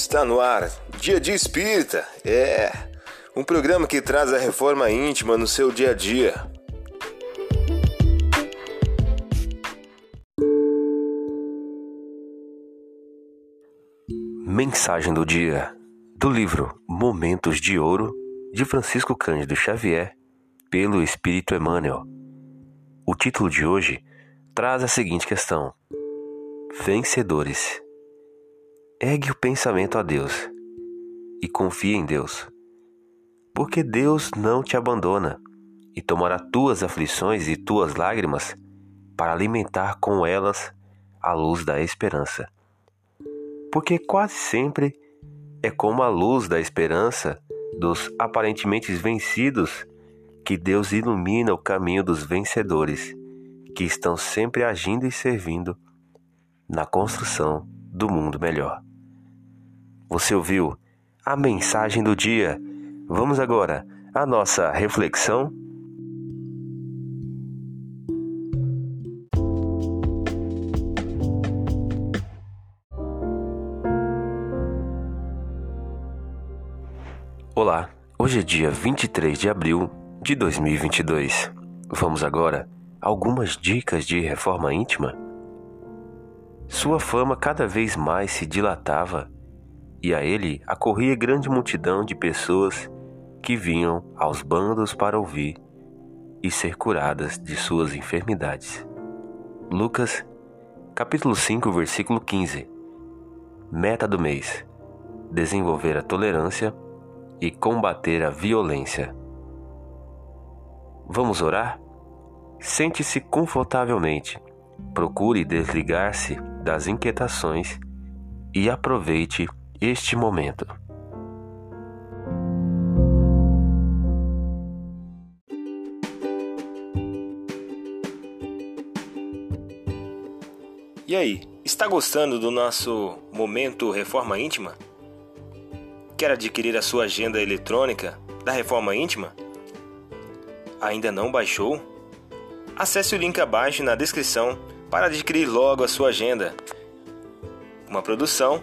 Está no ar, Dia de Espírita. É um programa que traz a reforma íntima no seu dia a dia. Mensagem do dia do livro Momentos de Ouro de Francisco Cândido Xavier, pelo Espírito Emmanuel. O título de hoje traz a seguinte questão: Vencedores. Ergue o pensamento a Deus e confia em Deus, porque Deus não te abandona e tomará tuas aflições e tuas lágrimas para alimentar com elas a luz da esperança. Porque quase sempre é como a luz da esperança dos aparentemente vencidos que Deus ilumina o caminho dos vencedores, que estão sempre agindo e servindo na construção do mundo melhor. Você ouviu a mensagem do dia? Vamos agora à nossa reflexão. Olá, hoje é dia 23 de abril de 2022. Vamos agora a algumas dicas de reforma íntima? Sua fama cada vez mais se dilatava e a ele acorria grande multidão de pessoas que vinham aos bandos para ouvir e ser curadas de suas enfermidades. Lucas, capítulo 5, versículo 15. Meta do mês: desenvolver a tolerância e combater a violência. Vamos orar? Sente-se confortavelmente. Procure desligar-se das inquietações e aproveite este momento. E aí, está gostando do nosso momento Reforma Íntima? Quer adquirir a sua agenda eletrônica da Reforma Íntima? Ainda não baixou? Acesse o link abaixo na descrição para adquirir logo a sua agenda. Uma produção